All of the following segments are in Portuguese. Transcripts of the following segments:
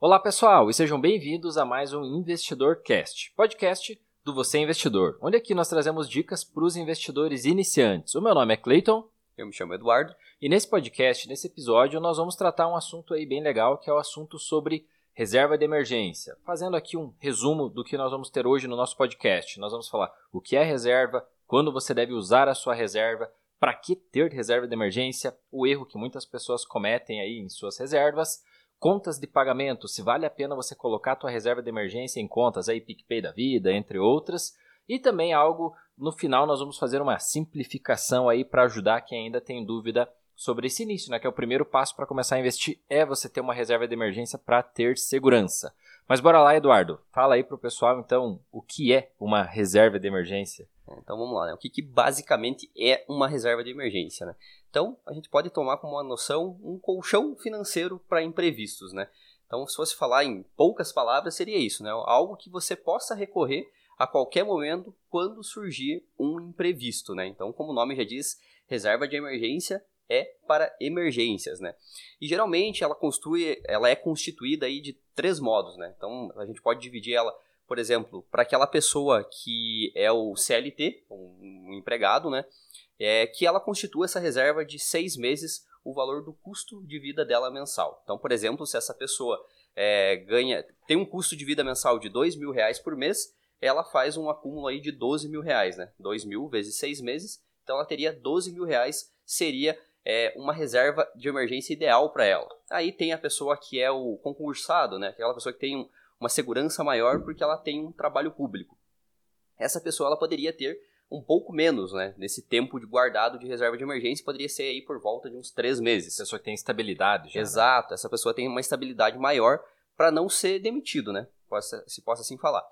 Olá pessoal e sejam bem-vindos a mais um Investidor Cast, podcast do Você Investidor, onde aqui nós trazemos dicas para os investidores iniciantes. O meu nome é Clayton. Eu me chamo Eduardo. E nesse podcast, nesse episódio, nós vamos tratar um assunto aí bem legal, que é o assunto sobre reserva de emergência. Fazendo aqui um resumo do que nós vamos ter hoje no nosso podcast. Nós vamos falar o que é reserva, quando você deve usar a sua reserva, para que ter reserva de emergência, o erro que muitas pessoas cometem aí em suas reservas, contas de pagamento, se vale a pena você colocar a tua reserva de emergência em contas aí PicPay da vida, entre outras, e também algo no final nós vamos fazer uma simplificação aí para ajudar quem ainda tem dúvida sobre esse início, né, que é o primeiro passo para começar a investir é você ter uma reserva de emergência para ter segurança. Mas bora lá, Eduardo. Fala aí pro pessoal então o que é uma reserva de emergência. Então vamos lá, né? O que, que basicamente é uma reserva de emergência, né? Então a gente pode tomar como uma noção um colchão financeiro para imprevistos, né? Então se fosse falar em poucas palavras seria isso, né? Algo que você possa recorrer a qualquer momento quando surgir um imprevisto, né? Então como o nome já diz, reserva de emergência é para emergências, né? E geralmente ela construi, ela é constituída aí de três modos, né? Então a gente pode dividir ela, por exemplo, para aquela pessoa que é o CLT, um, empregado, né? É que ela constitua essa reserva de seis meses o valor do custo de vida dela mensal. Então, por exemplo, se essa pessoa é, ganha tem um custo de vida mensal de dois mil reais por mês, ela faz um acúmulo aí de 12 mil reais, né? 2 mil vezes seis meses, então ela teria 12 mil reais, seria é, uma reserva de emergência ideal para ela. Aí tem a pessoa que é o concursado, né? Aquela pessoa que tem um, uma segurança maior porque ela tem um trabalho público. Essa pessoa ela poderia ter um pouco menos, né? Nesse tempo de guardado de reserva de emergência, poderia ser aí por volta de uns três meses. A pessoa que tem estabilidade já. Né? Exato, né? essa pessoa tem uma estabilidade maior para não ser demitido, né? Possa, se possa assim falar.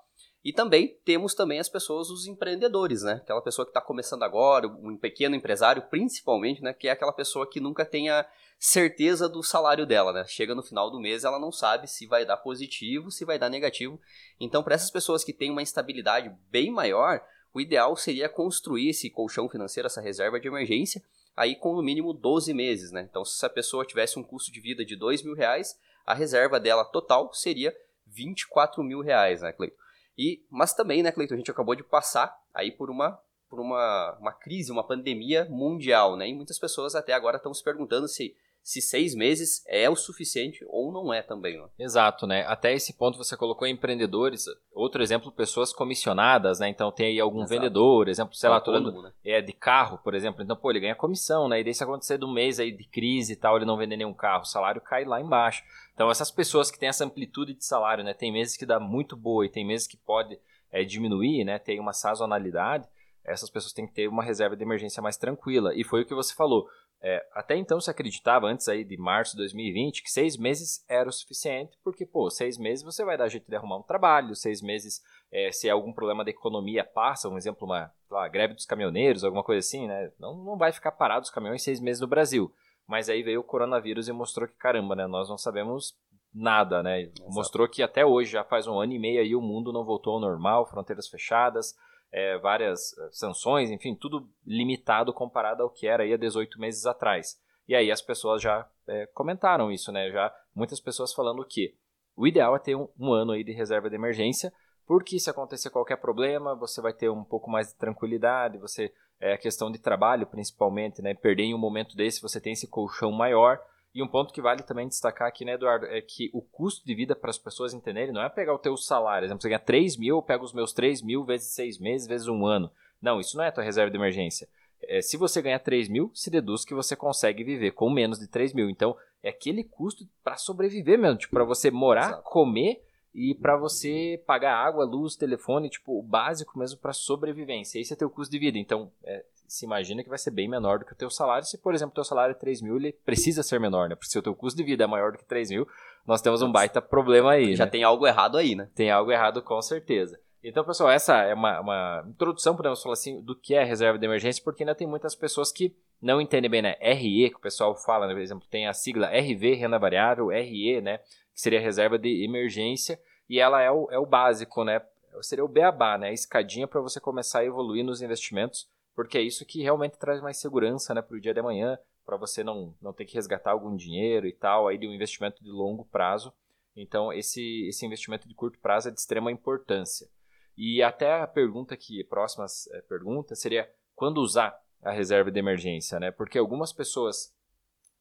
E também temos também as pessoas, os empreendedores, né? Aquela pessoa que está começando agora, um pequeno empresário, principalmente, né? Que é aquela pessoa que nunca tem a certeza do salário dela, né? Chega no final do mês, ela não sabe se vai dar positivo, se vai dar negativo. Então, para essas pessoas que têm uma instabilidade bem maior, o ideal seria construir esse colchão financeiro, essa reserva de emergência, aí com no mínimo 12 meses, né? Então, se essa pessoa tivesse um custo de vida de 2 mil reais, a reserva dela total seria 24 mil reais, né, Cleiton? E, mas também, né, Cleiton, a gente acabou de passar aí por uma por uma, uma crise, uma pandemia mundial, né? E muitas pessoas até agora estão se perguntando se se seis meses é o suficiente ou não é também. Né? Exato, né? Até esse ponto você colocou empreendedores, outro exemplo, pessoas comissionadas, né? Então tem aí algum Exato. vendedor, exemplo, sei lá, todo né? é de carro, por exemplo. Então, pô, ele ganha comissão, né? E daí se acontecer do mês aí de crise e tal, ele não vender nenhum carro, o salário cai lá embaixo. Então essas pessoas que têm essa amplitude de salário, né? Tem meses que dá muito boa e tem meses que pode é, diminuir, né? Tem uma sazonalidade essas pessoas têm que ter uma reserva de emergência mais tranquila. E foi o que você falou. É, até então se acreditava, antes aí de março de 2020, que seis meses era o suficiente, porque, pô, seis meses você vai dar jeito de arrumar um trabalho, seis meses, é, se algum problema da economia passa, um exemplo, uma greve dos caminhoneiros, alguma coisa assim, né? Não, não vai ficar parado os caminhões seis meses no Brasil. Mas aí veio o coronavírus e mostrou que, caramba, né? Nós não sabemos nada, né? Exato. Mostrou que até hoje, já faz um ano e meio aí, o mundo não voltou ao normal, fronteiras fechadas, é, várias é, sanções, enfim, tudo limitado comparado ao que era aí há 18 meses atrás. E aí as pessoas já é, comentaram isso, né? Já muitas pessoas falando que o ideal é ter um, um, ano aí de reserva de emergência, porque se acontecer qualquer problema, você vai ter um pouco mais de tranquilidade, você é a questão de trabalho principalmente, né? Perder em um momento desse, você tem esse colchão maior e um ponto que vale também destacar aqui, né, Eduardo, é que o custo de vida para as pessoas entenderem não é pegar o teu salário. Exemplo, você ganha 3 mil, eu pego os meus 3 mil vezes 6 meses, vezes um ano. Não, isso não é a tua reserva de emergência. É, se você ganha 3 mil, se deduz que você consegue viver com menos de 3 mil. Então, é aquele custo para sobreviver mesmo, tipo, para você morar, Exato. comer e para você pagar água, luz, telefone, tipo, o básico mesmo para sobrevivência. Esse é teu custo de vida. Então, é, se imagina que vai ser bem menor do que o teu salário. Se, por exemplo, o teu salário é 3 mil, ele precisa ser menor, né? Porque se o teu custo de vida é maior do que 3 mil, nós temos um baita problema aí. Já né? tem algo errado aí, né? Tem algo errado com certeza. Então, pessoal, essa é uma, uma introdução, podemos falar assim, do que é reserva de emergência, porque ainda tem muitas pessoas que não entendem bem, né? RE, que o pessoal fala, né? por exemplo, tem a sigla RV, renda variável, RE, né? Que seria reserva de emergência, e ela é o, é o básico, né? Seria o beabá, né? A escadinha para você começar a evoluir nos investimentos porque é isso que realmente traz mais segurança né, para o dia de amanhã, para você não, não ter que resgatar algum dinheiro e tal, aí de um investimento de longo prazo. Então, esse, esse investimento de curto prazo é de extrema importância. E até a pergunta que, próxima é, pergunta, seria quando usar a reserva de emergência, né? Porque algumas pessoas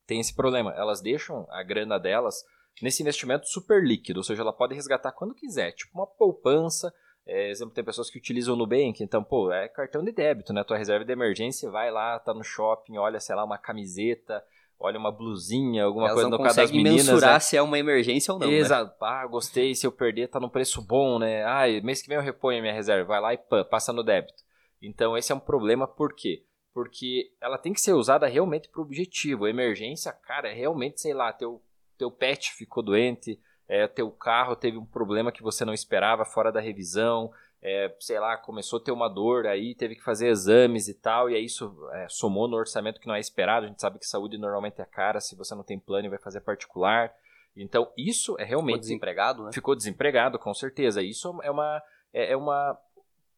têm esse problema, elas deixam a grana delas nesse investimento super líquido, ou seja, ela pode resgatar quando quiser, tipo uma poupança, é, exemplo, tem pessoas que utilizam o Nubank, então, pô, é cartão de débito, né? Tua reserva de emergência, vai lá, tá no shopping, olha, sei lá, uma camiseta, olha uma blusinha, alguma Elas coisa no caso das meninas. mensurar né? se é uma emergência ou não, né? Exato. Né? Ah, gostei, se eu perder tá no preço bom, né? Ah, mês que vem eu reponho a minha reserva. Vai lá e pã, passa no débito. Então esse é um problema por quê? Porque ela tem que ser usada realmente para o objetivo. A emergência, cara, é realmente, sei lá, teu, teu pet ficou doente, é, teu carro teve um problema que você não esperava fora da revisão, é, sei lá, começou a ter uma dor, aí teve que fazer exames e tal, e aí isso é, somou no orçamento que não é esperado. A gente sabe que saúde normalmente é cara, se você não tem plano e vai fazer particular. Então, isso é realmente. Ficou desempregado, né? Ficou desempregado, com certeza. Isso é uma, é, é uma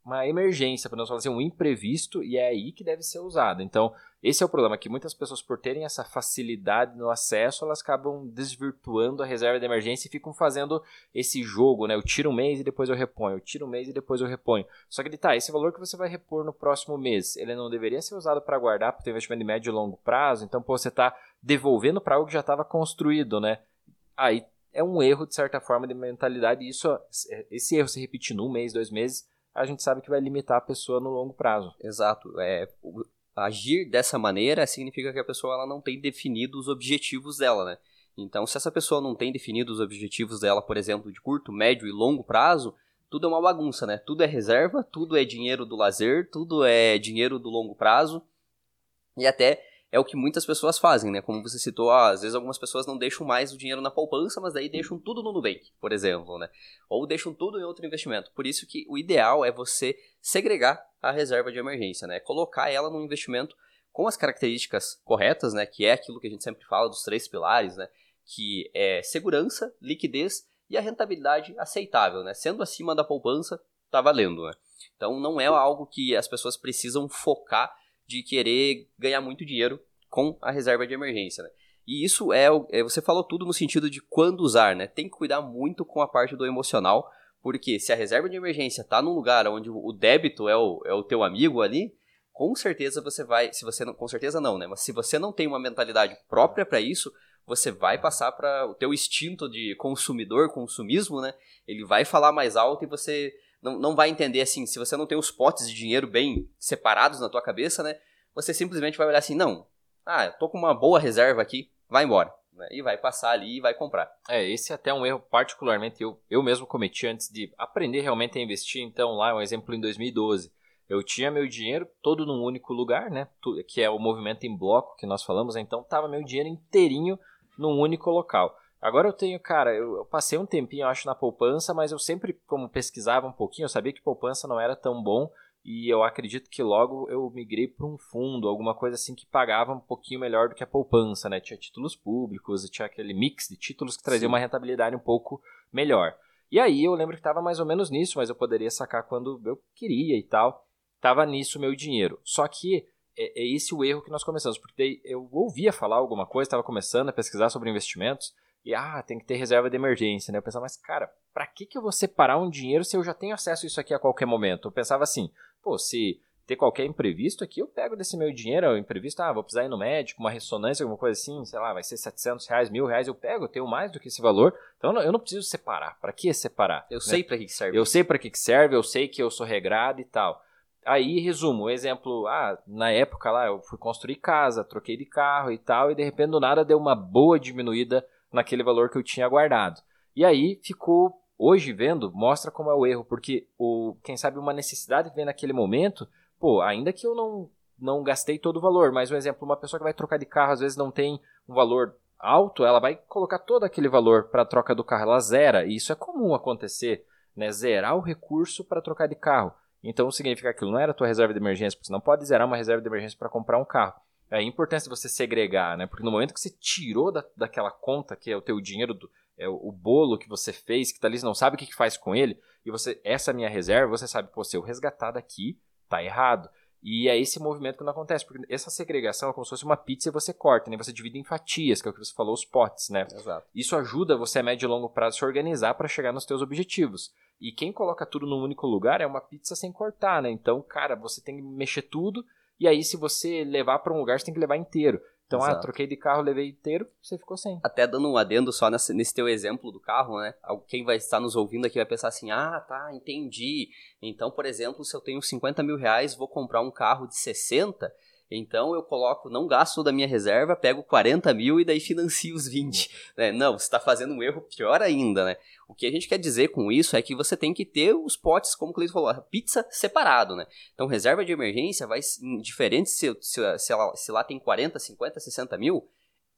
uma emergência, podemos falar assim, um imprevisto, e é aí que deve ser usado. Então, esse é o problema, que muitas pessoas, por terem essa facilidade no acesso, elas acabam desvirtuando a reserva de emergência e ficam fazendo esse jogo, né? Eu tiro um mês e depois eu reponho, eu tiro um mês e depois eu reponho. Só que, tá, esse valor que você vai repor no próximo mês, ele não deveria ser usado para guardar para o investimento de médio e longo prazo, então, pô, você está devolvendo para algo que já estava construído, né? Aí é um erro, de certa forma, de mentalidade, e isso, esse erro se repetir num mês, dois meses, a gente sabe que vai limitar a pessoa no longo prazo. Exato. É, agir dessa maneira significa que a pessoa ela não tem definido os objetivos dela, né? Então, se essa pessoa não tem definido os objetivos dela, por exemplo, de curto, médio e longo prazo, tudo é uma bagunça, né? Tudo é reserva, tudo é dinheiro do lazer, tudo é dinheiro do longo prazo. E até é o que muitas pessoas fazem, né? Como você citou, ah, às vezes algumas pessoas não deixam mais o dinheiro na poupança, mas daí deixam tudo no Nubank, por exemplo, né? Ou deixam tudo em outro investimento. Por isso que o ideal é você segregar a reserva de emergência, né? Colocar ela num investimento com as características corretas, né? Que é aquilo que a gente sempre fala dos três pilares, né? Que é segurança, liquidez e a rentabilidade aceitável, né? Sendo acima da poupança, tá valendo, né? Então não é algo que as pessoas precisam focar de querer ganhar muito dinheiro com a reserva de emergência, né? E isso é, é, você falou tudo no sentido de quando usar, né? Tem que cuidar muito com a parte do emocional, porque se a reserva de emergência está num lugar onde o débito é o, é o teu amigo ali, com certeza você vai, se você não, com certeza não, né? Mas se você não tem uma mentalidade própria para isso, você vai passar para o teu instinto de consumidor, consumismo, né? Ele vai falar mais alto e você não, não vai entender assim, se você não tem os potes de dinheiro bem separados na tua cabeça, né? Você simplesmente vai olhar assim, não, ah, eu tô com uma boa reserva aqui, vai embora. Né? E vai passar ali e vai comprar. É, esse é até um erro particularmente eu, eu mesmo cometi antes de aprender realmente a investir. Então, lá um exemplo em 2012. Eu tinha meu dinheiro todo num único lugar, né? Que é o movimento em bloco que nós falamos. Então, tava meu dinheiro inteirinho num único local. Agora eu tenho, cara, eu, passei um tempinho, eu acho, na poupança, mas eu sempre, como pesquisava um pouquinho, eu sabia que poupança não era tão bom e eu acredito que logo eu migrei para um fundo, alguma coisa assim que pagava um pouquinho melhor do que a poupança, né? Tinha títulos públicos e tinha aquele mix de títulos que trazia Sim. uma rentabilidade um pouco melhor. E aí eu lembro que estava mais ou menos nisso, mas eu poderia sacar quando eu queria e tal. Tava nisso meu dinheiro. Só que é, é esse o erro que nós começamos, porque eu ouvia falar alguma coisa, estava começando a pesquisar sobre investimentos e ah, tem que ter reserva de emergência, né? Eu pensava, mas cara, para que, que eu vou separar um dinheiro se eu já tenho acesso a isso aqui a qualquer momento? Eu pensava assim, pô, se ter qualquer imprevisto aqui, eu pego desse meu dinheiro, o imprevisto, ah, vou precisar ir no médico, uma ressonância, alguma coisa assim, sei lá, vai ser 700 reais, mil reais, eu pego, eu tenho mais do que esse valor, então eu não preciso separar. Para que separar? Eu né? sei para que serve. Eu sei para que serve, eu sei que eu sou regrado e tal. Aí, resumo, exemplo, ah, na época lá eu fui construir casa, troquei de carro e tal, e de repente do nada deu uma boa diminuída naquele valor que eu tinha guardado. E aí ficou, hoje vendo, mostra como é o erro, porque o, quem sabe uma necessidade vem naquele momento, pô, ainda que eu não, não gastei todo o valor, mas um exemplo, uma pessoa que vai trocar de carro às vezes não tem um valor alto, ela vai colocar todo aquele valor para a troca do carro, ela zera, e isso é comum acontecer, né? Zerar o recurso para trocar de carro. Então significa que aquilo não era a tua reserva de emergência, porque você não pode zerar uma reserva de emergência para comprar um carro. É a importância de você segregar, né? Porque no momento que você tirou da, daquela conta, que é o teu dinheiro, do, é o, o bolo que você fez, que tá ali, você não sabe o que, que faz com ele, e você, essa minha reserva, você sabe, pô, se eu resgatar daqui, tá errado. E é esse movimento que não acontece, porque essa segregação é como se fosse uma pizza e você corta, né? Você divide em fatias, que é o que você falou, os potes, né? Exato. Isso ajuda você a médio e longo prazo se organizar para chegar nos teus objetivos. E quem coloca tudo num único lugar é uma pizza sem cortar, né? Então, cara, você tem que mexer tudo e aí se você levar para um lugar, você tem que levar inteiro. Então, ah, Exato. ah, troquei de carro, levei inteiro, você ficou sem. Até dando um adendo só nesse, nesse teu exemplo do carro, né? Quem vai estar nos ouvindo aqui vai pensar assim, ah, tá, entendi. Então, por exemplo, se eu tenho 50 mil reais, vou comprar um carro de 60, então eu coloco, não gasto da minha reserva, pego 40 mil e daí financio os 20. Né? Não, você está fazendo um erro pior ainda, né? O que a gente quer dizer com isso é que você tem que ter os potes, como o Cleiton falou, pizza separado, né? Então reserva de emergência vai, diferente se, se, se, lá, se lá tem 40, 50, 60 mil,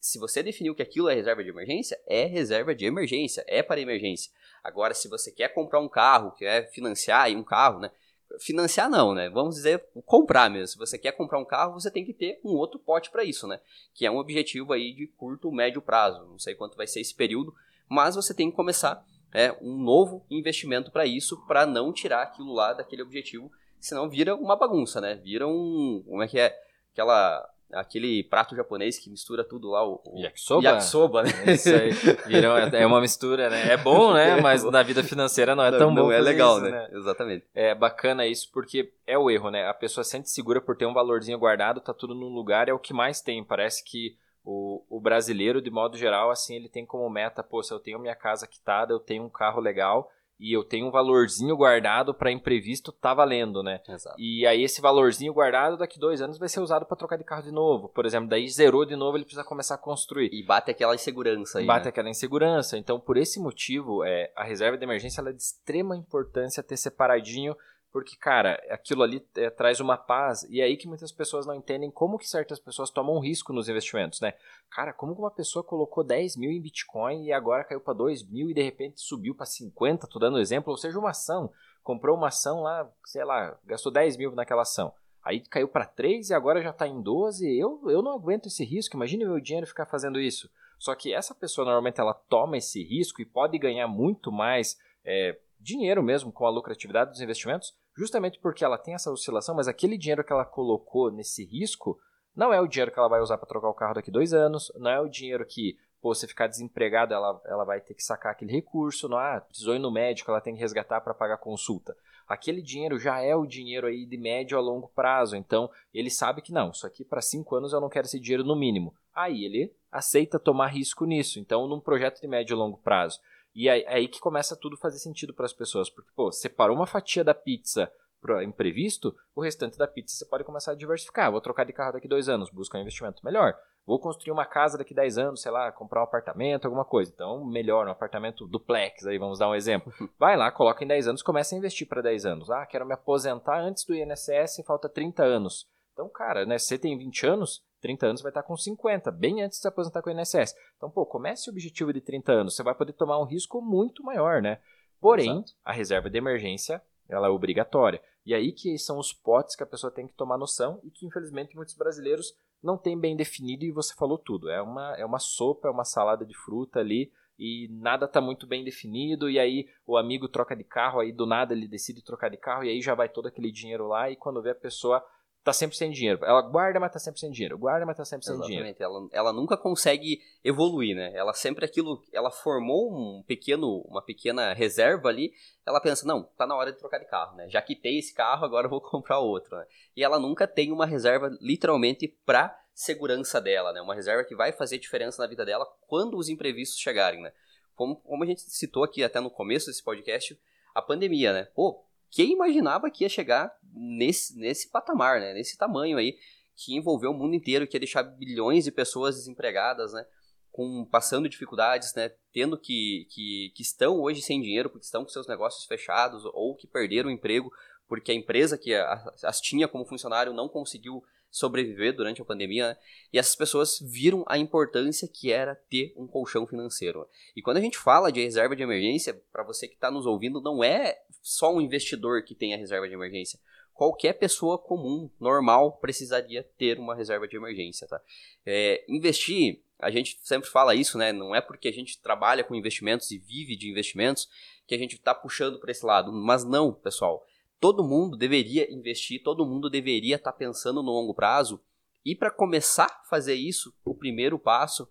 se você definiu que aquilo é reserva de emergência, é reserva de emergência, é para emergência. Agora, se você quer comprar um carro, quer financiar um carro, né? Financiar não, né? Vamos dizer comprar mesmo. Se você quer comprar um carro, você tem que ter um outro pote para isso, né? Que é um objetivo aí de curto, médio prazo. Não sei quanto vai ser esse período, mas você tem que começar é, um novo investimento para isso, para não tirar aquilo lá daquele objetivo, senão vira uma bagunça, né? Vira um, como é que é? Aquela aquele prato japonês que mistura tudo lá, o, o yakisoba, yakisoba né? É isso aí, virou, é uma mistura, né? É bom, né? É Mas na vida financeira não é tão não bom. Não é legal, isso, né? né? Exatamente. É bacana isso porque é o erro, né? A pessoa sente segura por ter um valorzinho guardado, tá tudo no lugar, é o que mais tem. Parece que o, o brasileiro, de modo geral, assim, ele tem como meta, pô, se eu tenho minha casa quitada, eu tenho um carro legal, e eu tenho um valorzinho guardado para imprevisto, tá valendo, né? Exato. E aí esse valorzinho guardado daqui dois anos vai ser usado para trocar de carro de novo. Por exemplo, daí zerou de novo, ele precisa começar a construir. E bate aquela insegurança aí. Bate né? aquela insegurança. Então, por esse motivo, é, a reserva de emergência é de extrema importância ter separadinho porque, cara, aquilo ali é, traz uma paz. E é aí que muitas pessoas não entendem como que certas pessoas tomam risco nos investimentos, né? Cara, como que uma pessoa colocou 10 mil em Bitcoin e agora caiu para 2 mil e de repente subiu para 50, tô dando exemplo, ou seja, uma ação. Comprou uma ação lá, sei lá, gastou 10 mil naquela ação. Aí caiu para 3 e agora já está em 12. Eu, eu não aguento esse risco. Imagine meu dinheiro ficar fazendo isso. Só que essa pessoa normalmente ela toma esse risco e pode ganhar muito mais é, dinheiro mesmo com a lucratividade dos investimentos justamente porque ela tem essa oscilação, mas aquele dinheiro que ela colocou nesse risco não é o dinheiro que ela vai usar para trocar o carro daqui dois anos, não é o dinheiro que, pô, se ficar desempregada, ela, ela vai ter que sacar aquele recurso, não é? Precisou ir no médico, ela tem que resgatar para pagar consulta. Aquele dinheiro já é o dinheiro aí de médio a longo prazo, então ele sabe que não, isso aqui para cinco anos eu não quero esse dinheiro no mínimo. Aí ele aceita tomar risco nisso. Então, num projeto de médio e longo prazo, e é, é aí que começa tudo fazer sentido para as pessoas, porque, pô, separou uma fatia da pizza para imprevisto, o restante da pizza você pode começar a diversificar. Vou trocar de carro daqui dois anos, buscar um investimento melhor. Vou construir uma casa daqui 10 anos, sei lá, comprar um apartamento, alguma coisa. Então, melhor, um apartamento duplex, aí vamos dar um exemplo. Vai lá, coloca em 10 anos, começa a investir para 10 anos. Ah, quero me aposentar antes do INSS, falta 30 anos. Então, cara, né, você tem 20 anos, 30 anos vai estar com 50, bem antes de se aposentar com o INSS. Então, pô, comece o objetivo de 30 anos, você vai poder tomar um risco muito maior, né? Porém, Exato. a reserva de emergência, ela é obrigatória. E aí que são os potes que a pessoa tem que tomar noção e que, infelizmente, muitos brasileiros não têm bem definido e você falou tudo. É uma, é uma sopa, é uma salada de fruta ali e nada está muito bem definido e aí o amigo troca de carro, aí do nada ele decide trocar de carro e aí já vai todo aquele dinheiro lá e quando vê a pessoa tá sempre sem dinheiro. Ela guarda, mas tá sempre sem dinheiro. Guarda, mas tá sempre sem Exatamente. dinheiro. Ela, ela nunca consegue evoluir, né? Ela sempre aquilo, ela formou um pequeno, uma pequena reserva ali. Ela pensa, não, tá na hora de trocar de carro, né? Já quitei esse carro, agora eu vou comprar outro, né? E ela nunca tem uma reserva literalmente pra segurança dela, né? Uma reserva que vai fazer diferença na vida dela quando os imprevistos chegarem, né? Como, como a gente citou aqui até no começo desse podcast, a pandemia, né? Pô, quem imaginava que ia chegar nesse, nesse patamar, né? Nesse tamanho aí, que envolveu o mundo inteiro, que ia deixar bilhões de pessoas desempregadas, né? Com, passando dificuldades, né? Tendo que, que, que estão hoje sem dinheiro, porque estão com seus negócios fechados, ou que perderam o emprego, porque a empresa que as tinha como funcionário não conseguiu sobreviver durante a pandemia, né? e essas pessoas viram a importância que era ter um colchão financeiro. E quando a gente fala de reserva de emergência, para você que está nos ouvindo, não é só um investidor que tem a reserva de emergência. Qualquer pessoa comum, normal, precisaria ter uma reserva de emergência. Tá? É, investir, a gente sempre fala isso, né? Não é porque a gente trabalha com investimentos e vive de investimentos que a gente está puxando para esse lado. Mas não, pessoal todo mundo deveria investir, todo mundo deveria estar tá pensando no longo prazo. E para começar a fazer isso, o primeiro passo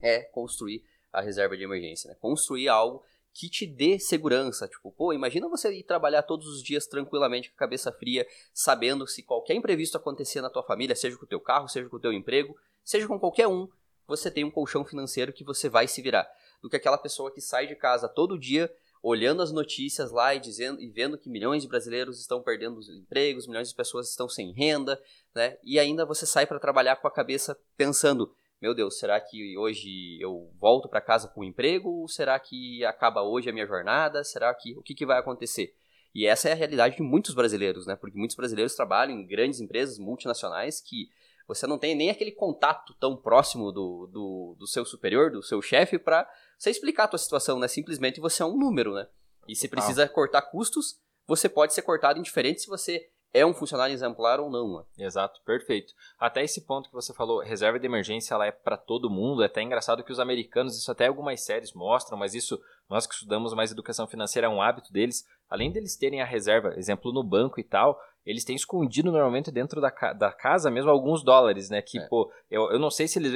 é construir a reserva de emergência, né? Construir algo que te dê segurança. Tipo, pô, imagina você ir trabalhar todos os dias tranquilamente com a cabeça fria, sabendo se qualquer imprevisto acontecer na tua família, seja com o teu carro, seja com o teu emprego, seja com qualquer um, você tem um colchão financeiro que você vai se virar. Do que aquela pessoa que sai de casa todo dia olhando as notícias lá e dizendo e vendo que milhões de brasileiros estão perdendo os empregos, milhões de pessoas estão sem renda, né? E ainda você sai para trabalhar com a cabeça pensando meu Deus, será que hoje eu volto para casa com um emprego? Ou será que acaba hoje a minha jornada? Será que o que, que vai acontecer? E essa é a realidade de muitos brasileiros, né? Porque muitos brasileiros trabalham em grandes empresas multinacionais que você não tem nem aquele contato tão próximo do, do, do seu superior, do seu chefe, para você explicar a tua situação, né? Simplesmente você é um número, né? E se precisa cortar custos, você pode ser cortado indiferente se você é um funcionário exemplar ou não. Né? Exato, perfeito. Até esse ponto que você falou, reserva de emergência ela é para todo mundo. É até engraçado que os americanos, isso até algumas séries mostram, mas isso nós que estudamos mais educação financeira é um hábito deles. Além deles terem a reserva, exemplo no banco e tal, eles têm escondido normalmente dentro da, da casa mesmo alguns dólares, né? Que, é. pô, eu, eu não sei se eles,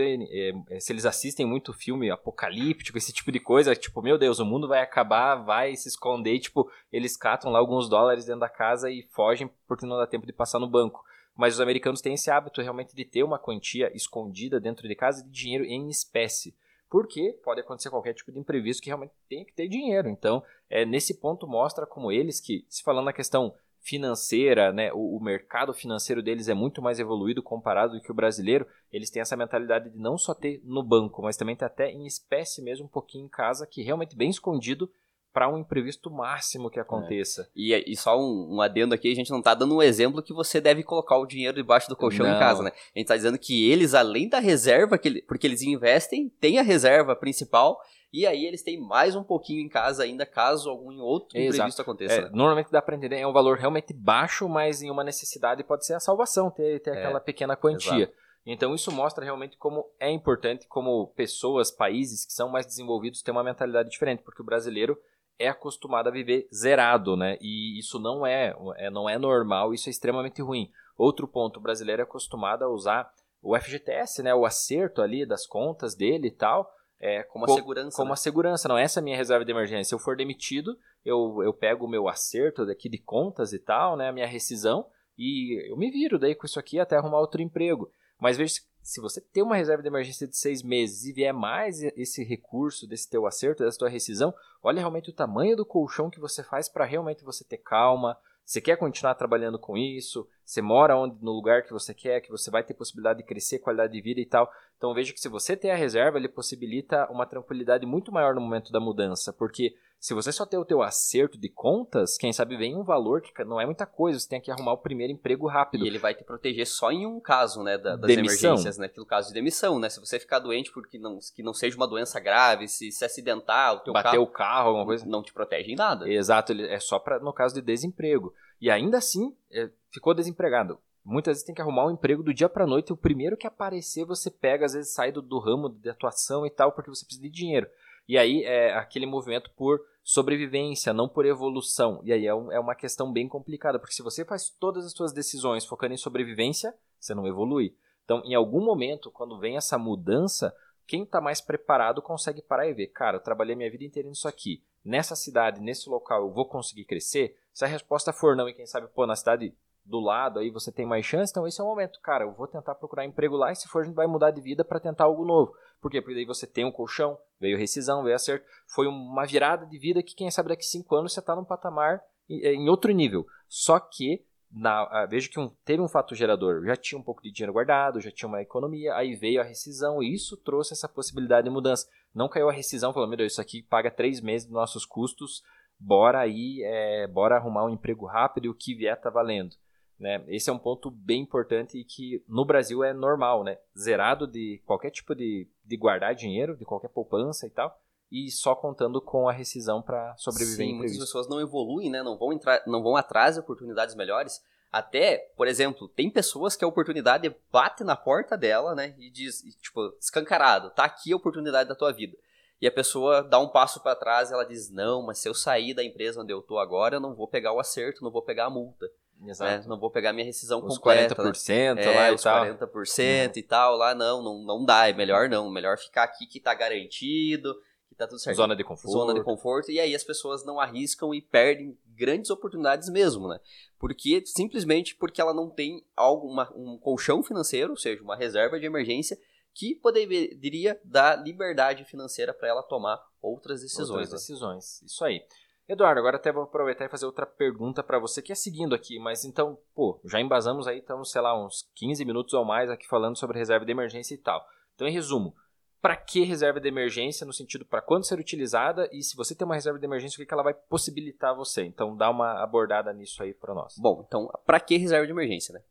é, se eles assistem muito filme apocalíptico, esse tipo de coisa, tipo, meu Deus, o mundo vai acabar, vai se esconder, e, tipo, eles catam lá alguns dólares dentro da casa e fogem porque não dá tempo de passar no banco. Mas os americanos têm esse hábito realmente de ter uma quantia escondida dentro de casa de dinheiro em espécie porque pode acontecer qualquer tipo de imprevisto que realmente tem que ter dinheiro. Então, é, nesse ponto mostra como eles que, se falando na questão financeira, né, o, o, mercado financeiro deles é muito mais evoluído comparado do que o brasileiro, eles têm essa mentalidade de não só ter no banco, mas também ter até em espécie mesmo um pouquinho em casa, que realmente bem escondido para um imprevisto máximo que aconteça. É. E, e, só um, um, adendo aqui, a gente não está dando um exemplo que você deve colocar o dinheiro debaixo do colchão não. em casa, né? A gente está dizendo que eles, além da reserva, que porque eles investem, tem a reserva principal e aí eles têm mais um pouquinho em casa ainda, caso algum outro Exato. imprevisto aconteça. É, né? Normalmente dá para entender, é um valor realmente baixo, mas em uma necessidade pode ser a salvação, ter, ter é, aquela pequena quantia. Exato. Então isso mostra realmente como é importante, como pessoas, países que são mais desenvolvidos têm uma mentalidade diferente, porque o brasileiro é acostumado a viver zerado, né? E isso não é, é não é normal, isso é extremamente ruim. Outro ponto, o brasileiro é acostumado a usar o FGTS, né, o acerto ali das contas dele e tal, é, como a segurança. Como né? a segurança, não. Essa é a minha reserva de emergência. Se eu for demitido, eu, eu pego o meu acerto daqui de contas e tal, né? A minha rescisão, e eu me viro daí com isso aqui até arrumar outro emprego. Mas veja, se você tem uma reserva de emergência de seis meses e vier mais esse recurso desse teu acerto, dessa tua rescisão, olha realmente o tamanho do colchão que você faz para realmente você ter calma, você quer continuar trabalhando com isso? Você mora onde, no lugar que você quer, que você vai ter possibilidade de crescer, qualidade de vida e tal. Então veja que se você tem a reserva, ele possibilita uma tranquilidade muito maior no momento da mudança, porque se você só tem o teu acerto de contas, quem sabe vem um valor que não é muita coisa, você tem que arrumar o primeiro emprego rápido. E ele vai te proteger só em um caso, né, das demissão. emergências, né, no caso de demissão, né, se você ficar doente porque não, que não seja uma doença grave, se, se acidentar, o teu Bater carro, o carro, alguma coisa. Não te protege em nada. Exato, é só para no caso de desemprego. E ainda assim, é, ficou desempregado. Muitas vezes tem que arrumar um emprego do dia para noite e o primeiro que aparecer você pega, às vezes sai do, do ramo de atuação e tal, porque você precisa de dinheiro. E aí é aquele movimento por sobrevivência, não por evolução. E aí é, um, é uma questão bem complicada, porque se você faz todas as suas decisões focando em sobrevivência, você não evolui. Então, em algum momento, quando vem essa mudança, quem está mais preparado consegue parar e ver, cara, eu trabalhei minha vida inteira nisso aqui. Nessa cidade, nesse local, eu vou conseguir crescer? Se a resposta for não, e quem sabe, pô, na cidade do lado aí você tem mais chance, então esse é o momento, cara, eu vou tentar procurar emprego lá e se for a gente vai mudar de vida para tentar algo novo. Por quê? Porque daí você tem um colchão, veio rescisão, veio acerto, foi uma virada de vida que quem sabe daqui cinco anos você está num patamar é, em outro nível. Só que na, veja que um, teve um fato gerador, já tinha um pouco de dinheiro guardado, já tinha uma economia, aí veio a rescisão e isso trouxe essa possibilidade de mudança. Não caiu a rescisão, falou, meu Deus, isso aqui paga três meses dos nossos custos, bora aí, é, bora arrumar um emprego rápido e o que vier tá valendo. Né? Esse é um ponto bem importante e que no Brasil é normal, né? Zerado de qualquer tipo de, de guardar dinheiro, de qualquer poupança e tal, e só contando com a rescisão para sobreviver Sim, muitas pessoas não evoluem, né? Não vão entrar, não vão atrás de oportunidades melhores. Até, por exemplo, tem pessoas que a oportunidade bate na porta dela, né? E diz, tipo, escancarado, tá aqui a oportunidade da tua vida. e a pessoa dá um passo para trás ela diz: Não, mas se eu sair da empresa onde eu tô agora, eu não vou pegar o acerto, não vou pegar a multa. Exato. Né? Não vou pegar minha rescisão os completa. 40% né? lá é, e os tal. 40% uhum. e tal, lá não, não, não dá, é melhor não. Melhor ficar aqui que tá garantido, que tá tudo certo. Zona de conforto. Zona de conforto, e aí as pessoas não arriscam e perdem grandes oportunidades mesmo, né? Porque, simplesmente porque ela não tem algo, uma, um colchão financeiro, ou seja, uma reserva de emergência, que poderia dar liberdade financeira para ela tomar outras decisões. Outras né? decisões, isso aí. Eduardo, agora até vou aproveitar e fazer outra pergunta para você que é seguindo aqui, mas então, pô, já embasamos aí, estamos, sei lá, uns 15 minutos ou mais aqui falando sobre reserva de emergência e tal. Então, em resumo, para que reserva de emergência no sentido para quando ser utilizada e se você tem uma reserva de emergência, o que, que ela vai possibilitar você? Então, dá uma abordada nisso aí para nós. Bom, então, para que reserva de emergência, né?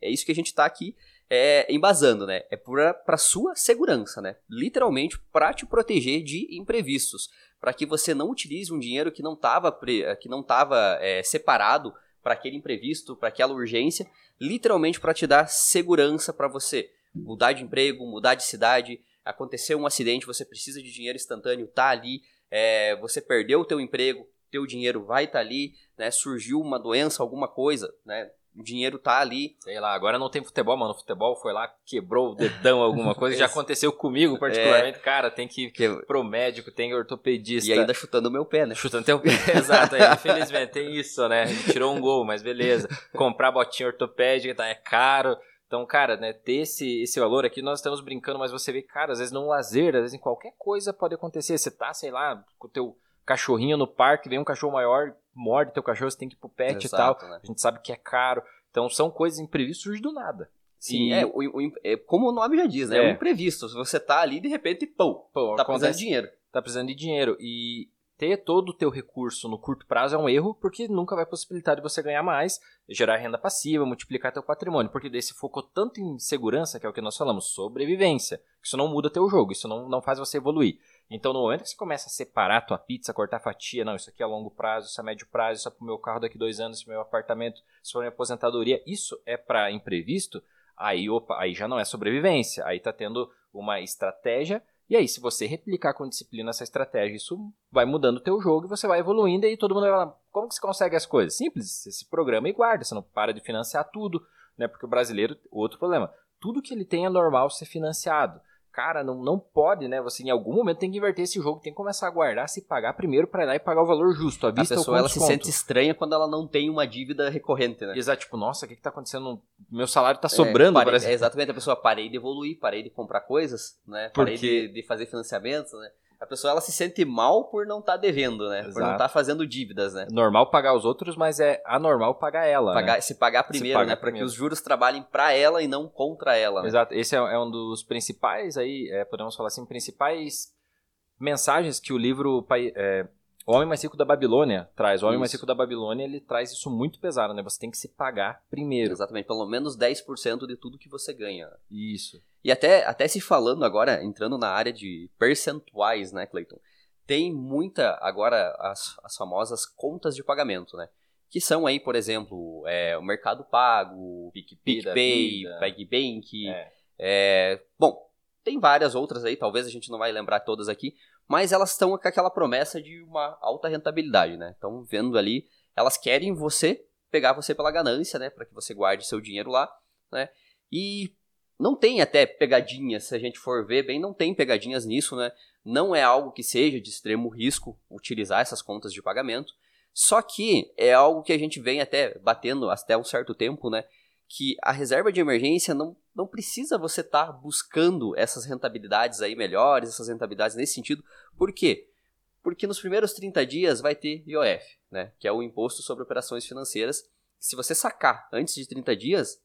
É isso que a gente está aqui é, embasando, né? É para sua segurança, né? Literalmente para te proteger de imprevistos, para que você não utilize um dinheiro que não estava que não tava, é, separado para aquele imprevisto, para aquela urgência, literalmente para te dar segurança para você mudar de emprego, mudar de cidade, aconteceu um acidente, você precisa de dinheiro instantâneo, tá ali, é, você perdeu o teu emprego, teu dinheiro vai estar tá ali, né? Surgiu uma doença, alguma coisa, né? O dinheiro tá ali. Sei lá, agora não tem futebol, mano. O futebol foi lá, quebrou o dedão, alguma coisa. já aconteceu comigo, particularmente. É, cara, tem que ir pro médico, tem ortopedista. E ainda chutando o meu pé, né? Chutando teu pé, exato. Aí, infelizmente, tem isso, né? Tirou um gol, mas beleza. Comprar botinha ortopédica tá, é caro. Então, cara, né, ter esse, esse valor aqui, nós estamos brincando, mas você vê, cara, às vezes num lazer, às vezes em qualquer coisa pode acontecer. Você tá, sei lá, com o teu cachorrinho no parque, vem um cachorro maior, morde teu cachorro, você tem que ir pro pet Exato, e tal. Né? A gente sabe que é caro. Então são coisas imprevistas do nada. Sim, e... é, o, o, é, como o nome já diz, né? É, é um imprevisto. Você tá ali de repente, pô, pô tá precisando de dinheiro. Tá precisando de dinheiro. E ter todo o teu recurso no curto prazo é um erro, porque nunca vai possibilitar de você ganhar mais, gerar renda passiva, multiplicar teu patrimônio, porque daí se focou tanto em segurança, que é o que nós falamos, sobrevivência, isso não muda teu jogo, isso não, não faz você evoluir. Então, no momento que você começa a separar tua pizza, cortar fatia, não, isso aqui é longo prazo, isso é médio prazo, isso é para o meu carro daqui dois anos, isso é meu apartamento, isso é minha aposentadoria, isso é para imprevisto, aí, opa, aí já não é sobrevivência, aí tá tendo uma estratégia, e aí se você replicar com disciplina essa estratégia, isso vai mudando o teu jogo e você vai evoluindo, e aí todo mundo vai falar, como que você consegue as coisas? Simples, você se programa e guarda, você não para de financiar tudo, né, porque o brasileiro, outro problema, tudo que ele tem é normal ser financiado cara, não, não pode, né? Você em algum momento tem que inverter esse jogo, tem que começar a guardar, se pagar primeiro para ir lá e pagar o valor justo. A, vista a pessoa ela se sente estranha quando ela não tem uma dívida recorrente, né? Exato, tipo, nossa, o que, que tá acontecendo? Meu salário tá sobrando, é, parei, é exatamente, a pessoa parei de evoluir, parei de comprar coisas, né? Parei de, de fazer financiamentos, né? A pessoa ela se sente mal por não estar tá devendo, né? Exato. Por não estar tá fazendo dívidas, né? Normal pagar os outros, mas é anormal pagar ela. Pagar, né? Se pagar primeiro, se né? Para que os juros trabalhem para ela e não contra ela. Né? Exato. Esse é, é, um dos principais aí, é, podemos falar assim, principais mensagens que o livro é, o Homem Mais Rico da Babilônia traz. O Homem isso. Mais Rico da Babilônia, ele traz isso muito pesado, né? Você tem que se pagar primeiro. Exatamente, pelo menos 10% de tudo que você ganha. Isso. E até, até se falando agora, entrando na área de percentuais, né, Clayton? Tem muita, agora, as, as famosas contas de pagamento, né? Que são aí, por exemplo, é, o Mercado Pago, PicPay, PagBank. É. É, bom, tem várias outras aí, talvez a gente não vai lembrar todas aqui, mas elas estão com aquela promessa de uma alta rentabilidade, né? Estão vendo ali, elas querem você pegar você pela ganância, né, para que você guarde seu dinheiro lá, né? E não tem até pegadinhas, se a gente for ver bem, não tem pegadinhas nisso, né? Não é algo que seja de extremo risco utilizar essas contas de pagamento. Só que é algo que a gente vem até batendo até um certo tempo, né? Que a reserva de emergência não, não precisa você estar tá buscando essas rentabilidades aí melhores, essas rentabilidades nesse sentido. Por quê? Porque nos primeiros 30 dias vai ter IOF, né? Que é o Imposto sobre Operações Financeiras. Se você sacar antes de 30 dias,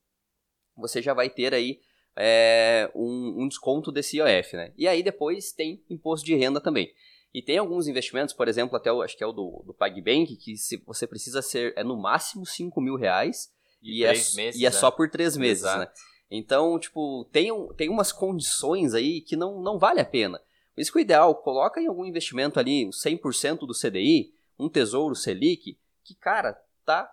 você já vai ter aí é, um, um, desconto desse IOF, né? E aí depois tem imposto de renda também. E tem alguns investimentos, por exemplo, até o, acho que é o do, do PagBank, que se você precisa ser, é no máximo 5 mil reais e, e é, meses, e é né? só por três meses, né? Exato. né? Então, tipo, tem, tem umas condições aí que não, não vale a pena. Por isso que o ideal, coloca em algum investimento ali 100% do CDI, um tesouro Selic, que, cara, tá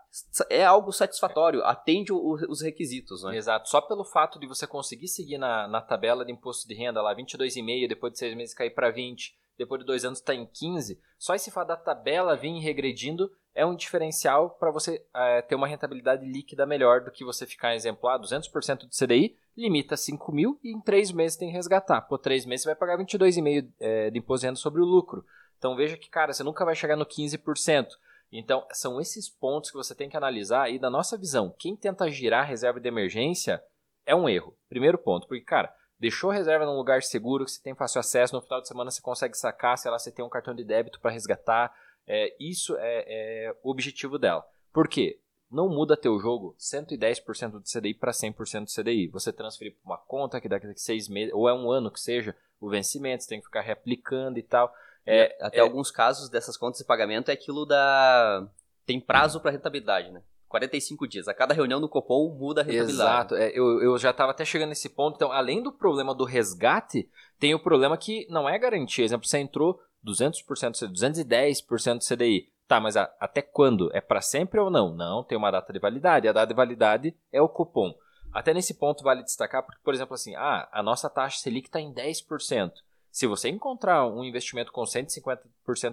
é algo satisfatório, atende o, os requisitos, né? Exato. Só pelo fato de você conseguir seguir na, na tabela de imposto de renda lá 22,5, depois de seis meses cair para 20, depois de dois anos está em 15, só esse fato da tabela vir regredindo é um diferencial para você é, ter uma rentabilidade líquida melhor do que você ficar exemplar 200% do CDI, limita 5 mil e em 3 meses tem que resgatar. Por 3 meses você vai pagar 22,5% é, de imposto de renda sobre o lucro. Então veja que, cara, você nunca vai chegar no 15%. Então, são esses pontos que você tem que analisar e da nossa visão, quem tenta girar reserva de emergência é um erro. Primeiro ponto, porque, cara, deixou reserva num lugar seguro que você tem fácil acesso, no final de semana você consegue sacar, sei lá, você tem um cartão de débito para resgatar, é, isso é, é, o objetivo dela. Por quê? Não muda teu jogo 110% do CDI para 100% do CDI. Você transferir para uma conta que daqui a seis meses, ou é um ano que seja, o vencimento, você tem que ficar reaplicando e tal. É, até é, alguns casos dessas contas de pagamento é aquilo da. Tem prazo para rentabilidade, né? 45 dias. A cada reunião no Copom muda a rentabilidade. Exato. É, eu, eu já estava até chegando nesse ponto. Então, além do problema do resgate, tem o problema que não é garantia. Exemplo, você entrou 200% CDI, 210% do CDI. Tá, mas a, até quando? É para sempre ou não? Não, tem uma data de validade. A data de validade é o cupom. Até nesse ponto vale destacar, porque, por exemplo, assim, ah, a nossa taxa Selic está em 10%. Se você encontrar um investimento com 150%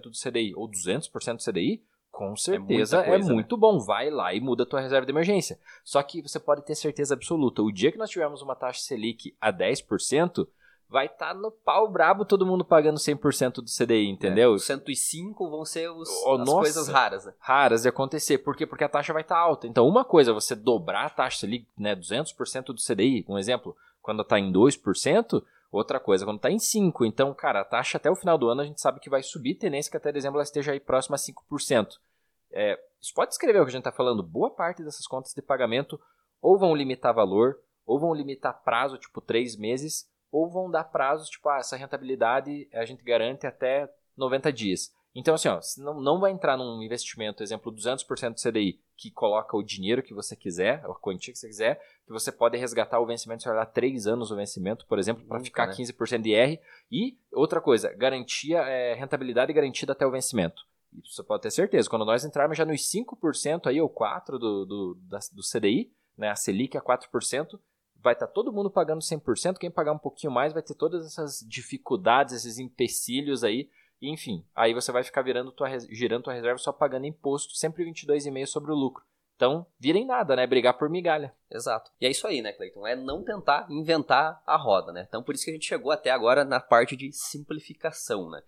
do CDI ou 200% do CDI, com certeza é, coisa, é muito né? bom. Vai lá e muda a tua reserva de emergência. Só que você pode ter certeza absoluta. O dia que nós tivermos uma taxa Selic a 10%, vai estar tá no pau brabo todo mundo pagando 100% do CDI, entendeu? É, 105 vão ser os, oh, as nossa, coisas raras. Né? Raras de acontecer. Por quê? Porque a taxa vai estar tá alta. Então, uma coisa é você dobrar a taxa ali, né, 200% do CDI, um exemplo, quando está em 2%, outra coisa quando está em 5%. Então, cara, a taxa até o final do ano a gente sabe que vai subir, tendência que até dezembro ela esteja aí próxima a 5%. É, pode escrever o que a gente está falando, boa parte dessas contas de pagamento ou vão limitar valor, ou vão limitar prazo, tipo 3 meses, ou vão dar prazos, tipo, ah, essa rentabilidade a gente garante até 90 dias. Então, assim, ó, não, não vai entrar num investimento, exemplo, 200% do CDI, que coloca o dinheiro que você quiser, a quantia que você quiser, que você pode resgatar o vencimento, se olhar 3 anos o vencimento, por exemplo, para ficar né? 15% de R. E outra coisa, garantia, é, rentabilidade garantida até o vencimento. Isso você pode ter certeza. Quando nós entrarmos já nos 5% aí, ou 4% do, do, do CDI, né, a Selic é 4%, vai estar tá todo mundo pagando 100%, quem pagar um pouquinho mais vai ter todas essas dificuldades, esses empecilhos aí, enfim, aí você vai ficar virando tua, girando tua reserva só pagando imposto, sempre 22,5% sobre o lucro. Então, virem nada, né? Brigar por migalha. Exato. E é isso aí, né, Cleiton? É não tentar inventar a roda, né? Então, por isso que a gente chegou até agora na parte de simplificação, né?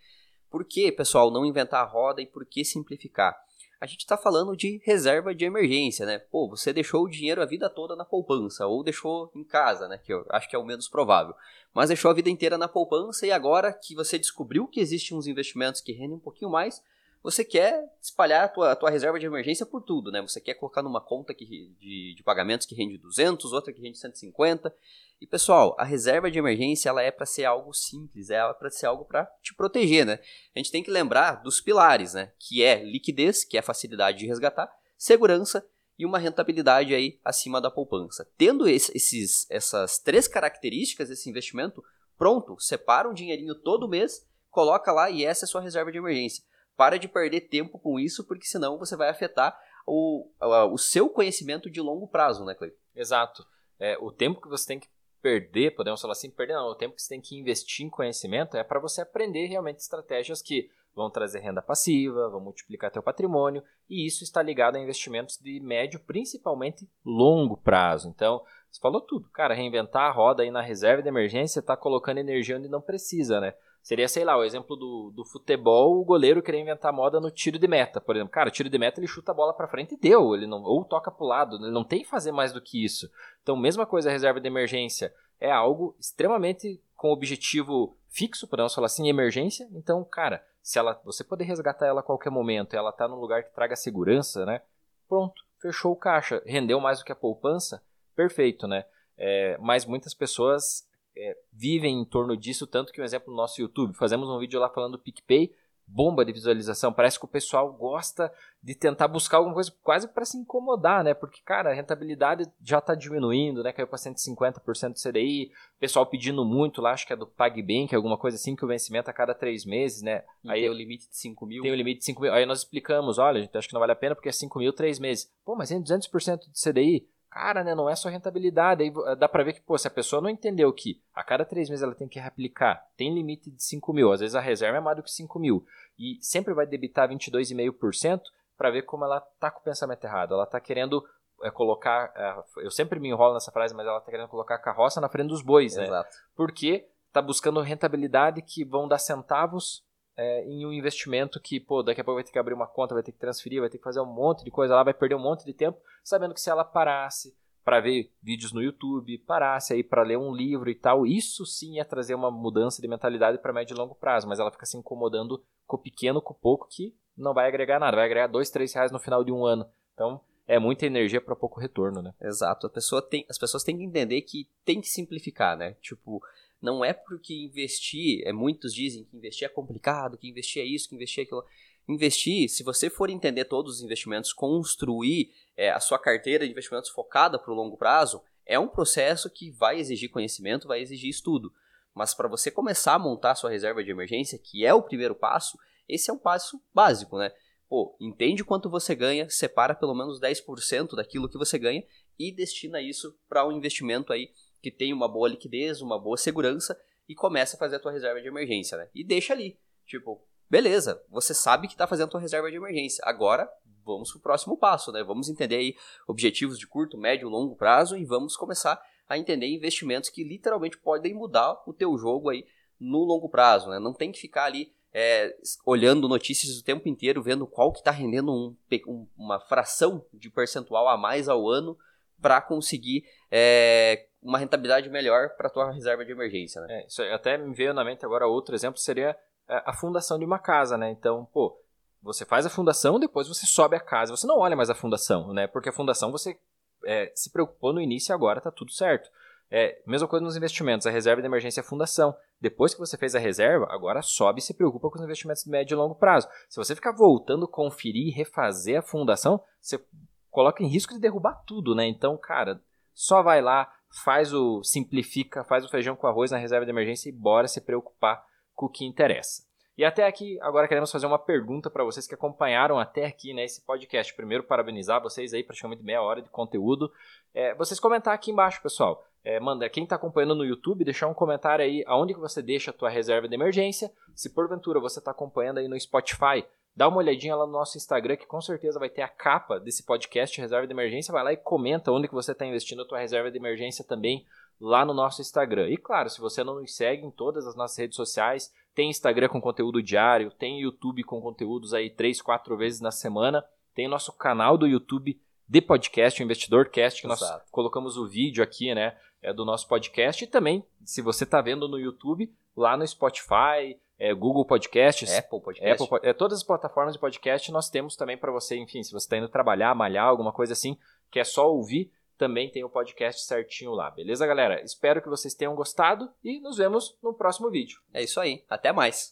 Por que, pessoal, não inventar a roda e por que simplificar? A gente está falando de reserva de emergência, né? Pô, você deixou o dinheiro a vida toda na poupança, ou deixou em casa, né? Que eu acho que é o menos provável. Mas deixou a vida inteira na poupança e agora que você descobriu que existem uns investimentos que rendem um pouquinho mais, você quer espalhar a tua, a tua reserva de emergência por tudo, né? Você quer colocar numa conta que, de, de pagamentos que rende 200, outra que rende 150. E pessoal, a reserva de emergência ela é para ser algo simples, é para ser algo para te proteger, né? A gente tem que lembrar dos pilares, né? Que é liquidez, que é facilidade de resgatar, segurança e uma rentabilidade aí acima da poupança. Tendo esses, essas três características desse investimento, pronto, separa um dinheirinho todo mês, coloca lá e essa é a sua reserva de emergência. Para de perder tempo com isso, porque senão você vai afetar o, o seu conhecimento de longo prazo, né, Cleiton? Exato. É, o tempo que você tem que perder, podemos falar assim, perder não, o tempo que você tem que investir em conhecimento é para você aprender realmente estratégias que vão trazer renda passiva, vão multiplicar teu patrimônio, e isso está ligado a investimentos de médio, principalmente longo prazo. Então, você falou tudo. Cara, reinventar a roda aí na reserva de emergência está colocando energia onde não precisa, né? Seria, sei lá, o exemplo do, do futebol, o goleiro querer inventar moda no tiro de meta, por exemplo. Cara, tiro de meta ele chuta a bola para frente e deu, ele não ou toca pro lado, ele não tem que fazer mais do que isso. Então, mesma coisa a reserva de emergência, é algo extremamente com objetivo fixo, podemos falar assim, emergência. Então, cara, se ela você poder resgatar ela a qualquer momento, ela tá num lugar que traga segurança, né? Pronto, fechou o caixa, rendeu mais do que a poupança, perfeito, né? É, mas muitas pessoas é, vivem em torno disso, tanto que um exemplo no nosso YouTube, fazemos um vídeo lá falando do PicPay, bomba de visualização. Parece que o pessoal gosta de tentar buscar alguma coisa quase para se incomodar, né? Porque, cara, a rentabilidade já está diminuindo, né? Caiu para 150% do CDI. Pessoal pedindo muito lá, acho que é do PagBank, alguma coisa assim, que o vencimento a cada três meses, né? E Aí tem o limite de 5 mil. Tem o limite de 5 mil. Aí nós explicamos, olha, gente, acho que não vale a pena porque é 5 mil, três meses. Pô, mas tem 200% de CDI. Cara, né, não é só rentabilidade. Aí dá para ver que, pô, se a pessoa não entendeu que a cada três meses ela tem que reaplicar, tem limite de 5 mil, às vezes a reserva é mais do que 5 mil, e sempre vai debitar 22,5%, para ver como ela tá com o pensamento errado. Ela tá querendo é, colocar. É, eu sempre me enrolo nessa frase, mas ela tá querendo colocar a carroça na frente dos bois, né? Exato. Porque tá buscando rentabilidade que vão dar centavos é, em um investimento que, pô, daqui a pouco vai ter que abrir uma conta, vai ter que transferir, vai ter que fazer um monte de coisa lá, vai perder um monte de tempo, sabendo que se ela parasse para ver vídeos no YouTube, parasse aí para ler um livro e tal, isso sim ia trazer uma mudança de mentalidade para médio e longo prazo, mas ela fica se incomodando com o pequeno, com o pouco, que não vai agregar nada, vai agregar dois, três reais no final de um ano. Então, é muita energia para pouco retorno, né? Exato. Pessoa tem, as pessoas têm que entender que tem que simplificar, né? Tipo, não é porque investir, é, muitos dizem que investir é complicado, que investir é isso, que investir é aquilo. Investir, se você for entender todos os investimentos, construir é, a sua carteira de investimentos focada para o longo prazo, é um processo que vai exigir conhecimento, vai exigir estudo. Mas para você começar a montar a sua reserva de emergência, que é o primeiro passo, esse é um passo básico, né? Pô, entende quanto você ganha, separa pelo menos 10% daquilo que você ganha e destina isso para um investimento aí que tem uma boa liquidez, uma boa segurança e começa a fazer a tua reserva de emergência, né? E deixa ali, tipo, beleza, você sabe que está fazendo a tua reserva de emergência. Agora, vamos para o próximo passo, né? Vamos entender aí objetivos de curto, médio, longo prazo e vamos começar a entender investimentos que literalmente podem mudar o teu jogo aí no longo prazo, né? Não tem que ficar ali é, olhando notícias o tempo inteiro, vendo qual que está rendendo um, um, uma fração de percentual a mais ao ano para conseguir é, uma rentabilidade melhor para a tua reserva de emergência. Né? É, isso até me veio na mente agora outro exemplo seria é, a fundação de uma casa, né? Então, pô, você faz a fundação, depois você sobe a casa, você não olha mais a fundação, né? Porque a fundação você é, se preocupou no início e agora está tudo certo. É, mesma coisa nos investimentos, a reserva de emergência é a fundação. Depois que você fez a reserva, agora sobe e se preocupa com os investimentos de médio e longo prazo. Se você ficar voltando, conferir e refazer a fundação, você coloca em risco de derrubar tudo, né? Então, cara, só vai lá, faz o simplifica, faz o feijão com arroz na reserva de emergência e bora se preocupar com o que interessa. E até aqui, agora queremos fazer uma pergunta para vocês que acompanharam até aqui né, esse podcast. Primeiro, parabenizar vocês aí, praticamente meia hora de conteúdo. É, vocês comentar aqui embaixo, pessoal. É, manda, quem está acompanhando no YouTube, deixar um comentário aí aonde que você deixa a tua reserva de emergência. Se porventura você está acompanhando aí no Spotify, dá uma olhadinha lá no nosso Instagram, que com certeza vai ter a capa desse podcast Reserva de Emergência. Vai lá e comenta onde que você está investindo a tua reserva de emergência também lá no nosso Instagram. E claro, se você não nos segue em todas as nossas redes sociais, tem Instagram com conteúdo diário, tem YouTube com conteúdos aí três, quatro vezes na semana, tem nosso canal do YouTube de podcast, o Investidor Cast, que Exato. nós colocamos o vídeo aqui, né, é, do nosso podcast. E também, se você está vendo no YouTube, lá no Spotify, é, Google Podcasts, Apple Podcasts, Apple, é, todas as plataformas de podcast nós temos também para você, enfim, se você está indo trabalhar, malhar, alguma coisa assim, que é só ouvir, também tem o podcast certinho lá, beleza, galera? Espero que vocês tenham gostado e nos vemos no próximo vídeo. É isso aí, até mais!